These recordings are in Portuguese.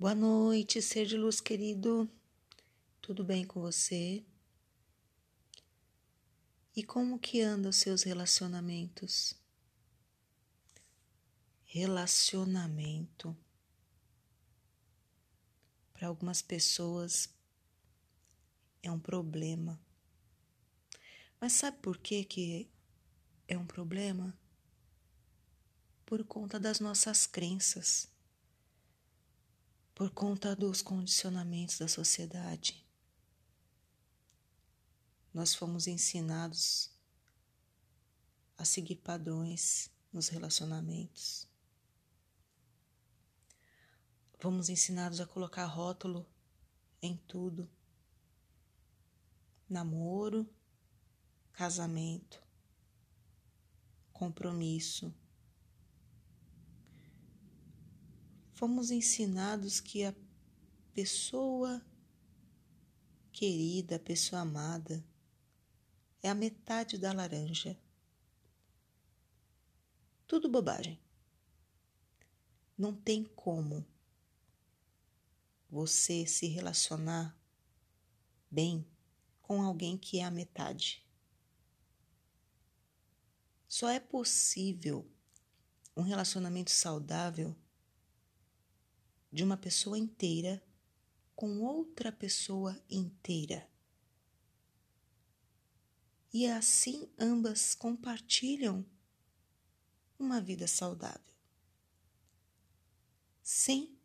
Boa noite, ser de luz querido. Tudo bem com você? E como que andam os seus relacionamentos? Relacionamento. Para algumas pessoas é um problema. Mas sabe por que que é um problema? Por conta das nossas crenças por conta dos condicionamentos da sociedade. Nós fomos ensinados a seguir padrões nos relacionamentos. Fomos ensinados a colocar rótulo em tudo: namoro, casamento, compromisso fomos ensinados que a pessoa querida, a pessoa amada, é a metade da laranja. Tudo bobagem. Não tem como você se relacionar bem com alguém que é a metade. Só é possível um relacionamento saudável de uma pessoa inteira com outra pessoa inteira. E assim ambas compartilham uma vida saudável, sem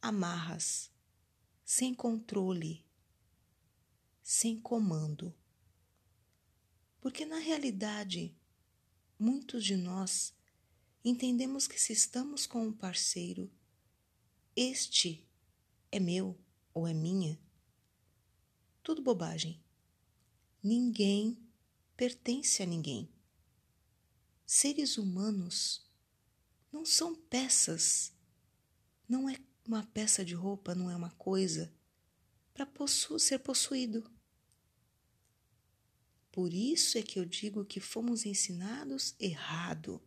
amarras, sem controle, sem comando. Porque na realidade, muitos de nós entendemos que se estamos com um parceiro, este é meu ou é minha? Tudo bobagem. Ninguém pertence a ninguém. Seres humanos não são peças. Não é uma peça de roupa, não é uma coisa para possu ser possuído. Por isso é que eu digo que fomos ensinados errado.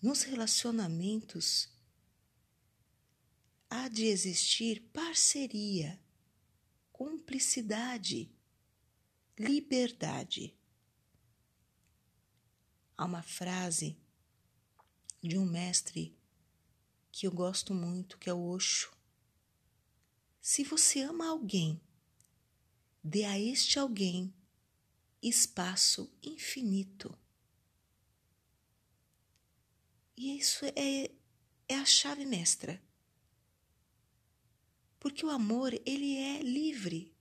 Nos relacionamentos, há de existir parceria, cumplicidade, liberdade. Há uma frase de um mestre que eu gosto muito, que é o Osho. Se você ama alguém, dê a este alguém espaço infinito. E isso é, é a chave mestra porque o amor, ele é livre.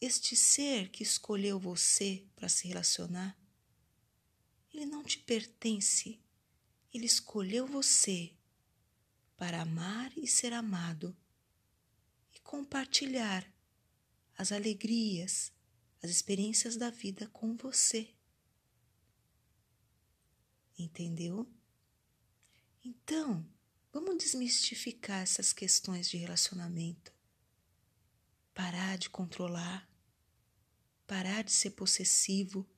Este ser que escolheu você para se relacionar, ele não te pertence. Ele escolheu você para amar e ser amado e compartilhar as alegrias, as experiências da vida com você. Entendeu? Então, Vamos desmistificar essas questões de relacionamento. Parar de controlar, parar de ser possessivo,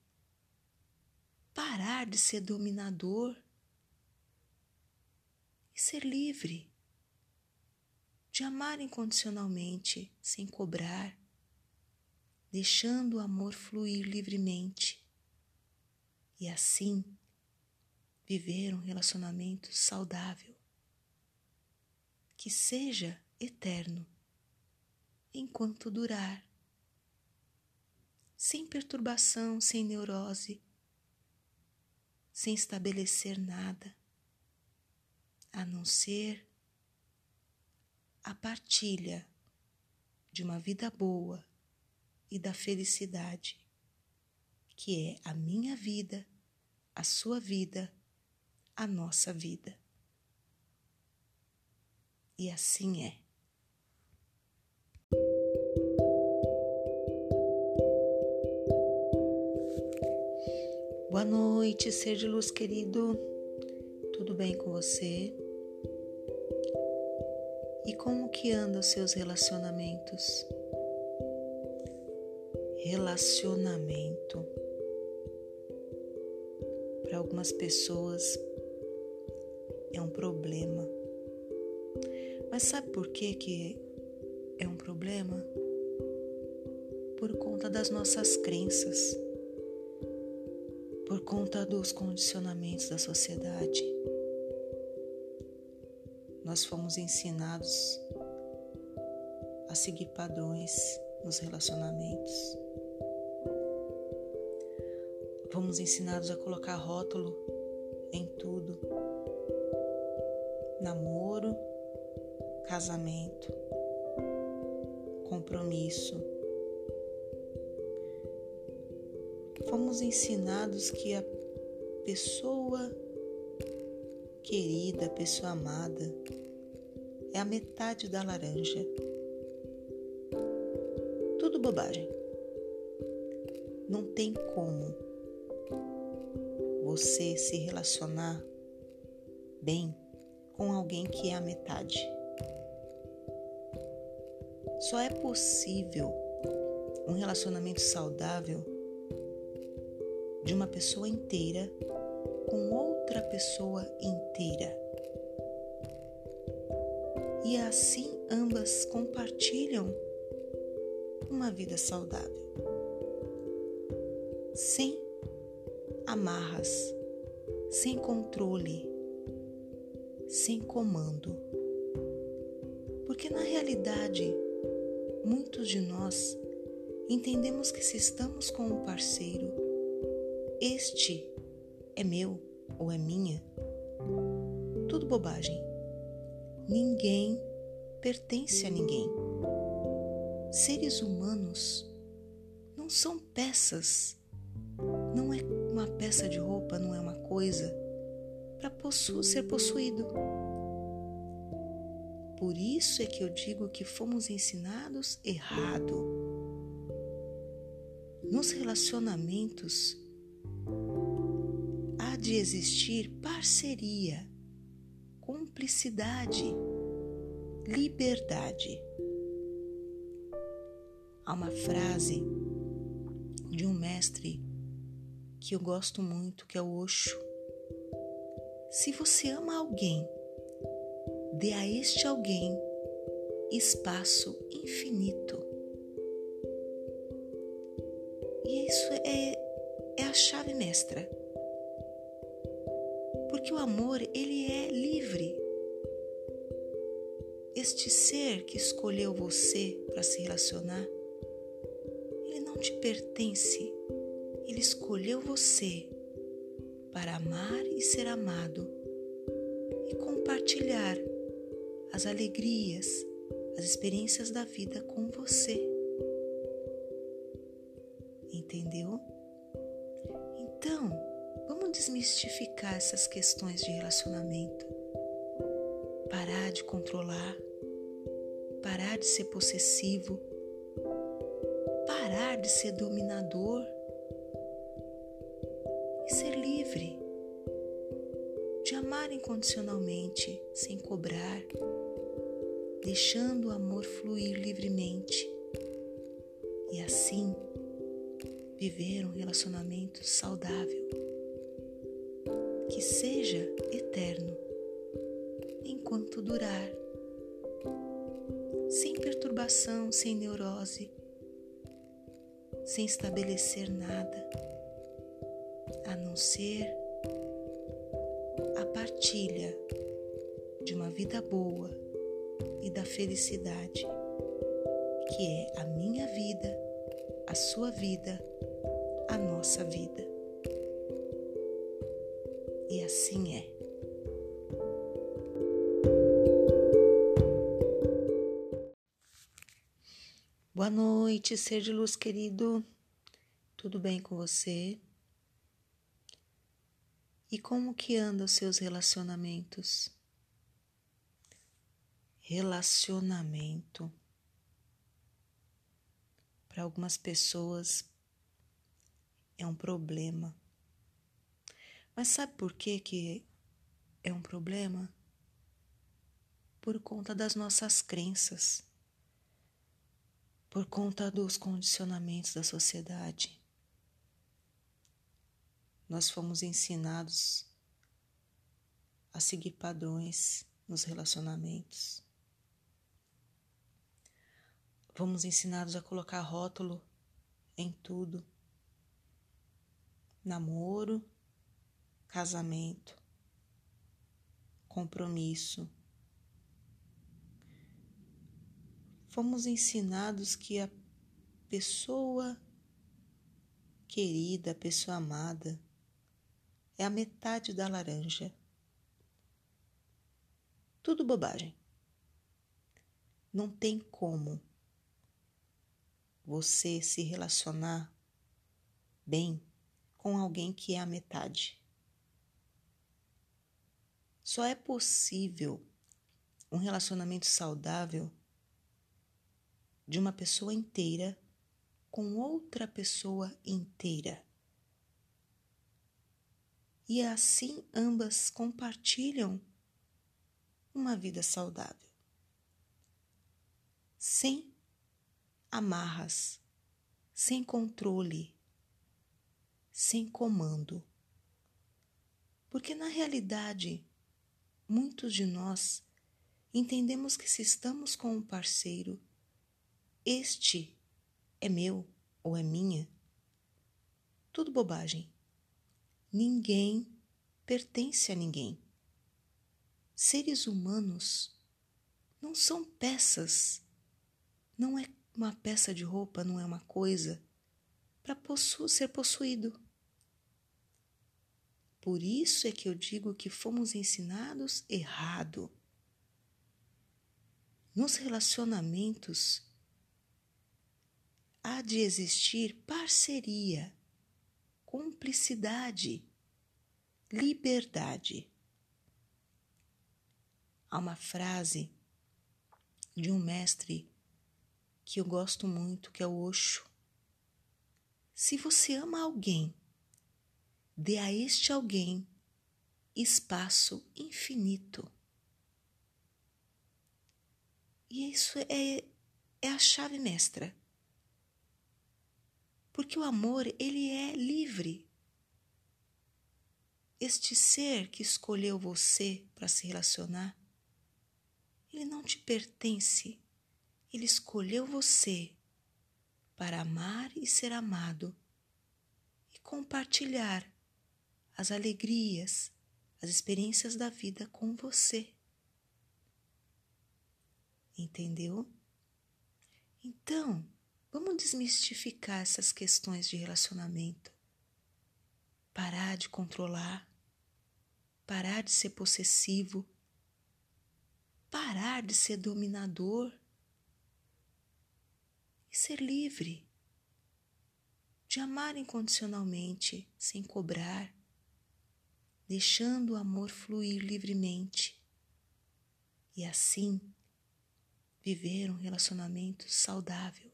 parar de ser dominador. E ser livre, de amar incondicionalmente, sem cobrar, deixando o amor fluir livremente. E assim viver um relacionamento saudável que seja eterno, enquanto durar, sem perturbação, sem neurose, sem estabelecer nada, a não ser a partilha de uma vida boa e da felicidade, que é a minha vida, a sua vida, a nossa vida. E assim é. Boa noite, ser de luz querido. Tudo bem com você? E como que andam os seus relacionamentos? Relacionamento. Para algumas pessoas é um problema. Mas sabe por que, que é um problema? Por conta das nossas crenças, por conta dos condicionamentos da sociedade. Nós fomos ensinados a seguir padrões nos relacionamentos. Fomos ensinados a colocar rótulo em tudo. Namoro, casamento, compromisso. Fomos ensinados que a pessoa querida, a pessoa amada, é a metade da laranja. Tudo bobagem. Não tem como você se relacionar bem com alguém que é a metade. Só é possível um relacionamento saudável de uma pessoa inteira com outra pessoa inteira. E assim ambas compartilham uma vida saudável, sem amarras, sem controle, sem comando. Porque na realidade, muitos de nós entendemos que se estamos com um parceiro, este é meu ou é minha. Tudo bobagem. Ninguém pertence a ninguém. Seres humanos não são peças. Não é uma peça de roupa, não é uma coisa para possu ser possuído. Por isso é que eu digo que fomos ensinados errado. Nos relacionamentos há de existir parceria, cumplicidade, liberdade. Há uma frase de um mestre que eu gosto muito, que é o Osho se você ama alguém, dê a este alguém espaço infinito. E isso é, é a chave mestra. Porque o amor, ele é livre. Este ser que escolheu você para se relacionar, ele não te pertence. Ele escolheu você para amar e ser amado e compartilhar as alegrias, as experiências da vida com você. Entendeu? Então, vamos desmistificar essas questões de relacionamento. Parar de controlar, parar de ser possessivo, parar de ser dominador incondicionalmente, sem cobrar, deixando o amor fluir livremente. E assim viver um relacionamento saudável que seja eterno enquanto durar, sem perturbação, sem neurose, sem estabelecer nada a não ser partilha de uma vida boa e da felicidade, que é a minha vida, a sua vida, a nossa vida. E assim é. Boa noite, ser de luz querido. Tudo bem com você? E como que andam os seus relacionamentos? Relacionamento para algumas pessoas é um problema. Mas sabe por que que é um problema? Por conta das nossas crenças, por conta dos condicionamentos da sociedade nós fomos ensinados a seguir padrões nos relacionamentos. Fomos ensinados a colocar rótulo em tudo: namoro, casamento, compromisso. Fomos ensinados que a pessoa querida, a pessoa amada, é a metade da laranja. Tudo bobagem. Não tem como você se relacionar bem com alguém que é a metade. Só é possível um relacionamento saudável de uma pessoa inteira com outra pessoa inteira. E assim ambas compartilham uma vida saudável, sem amarras, sem controle, sem comando. Porque na realidade, muitos de nós entendemos que se estamos com um parceiro, este é meu ou é minha. Tudo bobagem. Ninguém pertence a ninguém. Seres humanos não são peças, não é uma peça de roupa, não é uma coisa para possu ser possuído. Por isso é que eu digo que fomos ensinados errado. Nos relacionamentos há de existir parceria, cumplicidade, liberdade. Há uma frase de um mestre que eu gosto muito, que é o Osho. Se você ama alguém, dê a este alguém espaço infinito. E isso é, é a chave mestra. Porque o amor, ele é livre. Este ser que escolheu você para se relacionar, ele não te pertence. Ele escolheu você para amar e ser amado e compartilhar as alegrias, as experiências da vida com você. Entendeu? Então, vamos desmistificar essas questões de relacionamento. Parar de controlar, parar de ser possessivo. Parar de ser dominador. E ser livre, de amar incondicionalmente, sem cobrar, deixando o amor fluir livremente. E assim viver um relacionamento saudável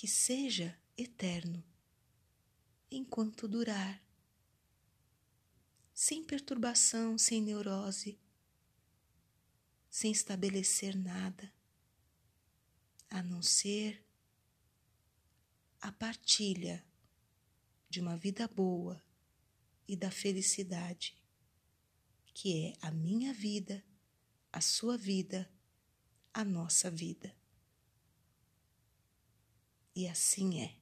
que seja eterno enquanto durar, sem perturbação, sem neurose sem estabelecer nada, a não ser a partilha de uma vida boa e da felicidade, que é a minha vida, a sua vida, a nossa vida. E assim é.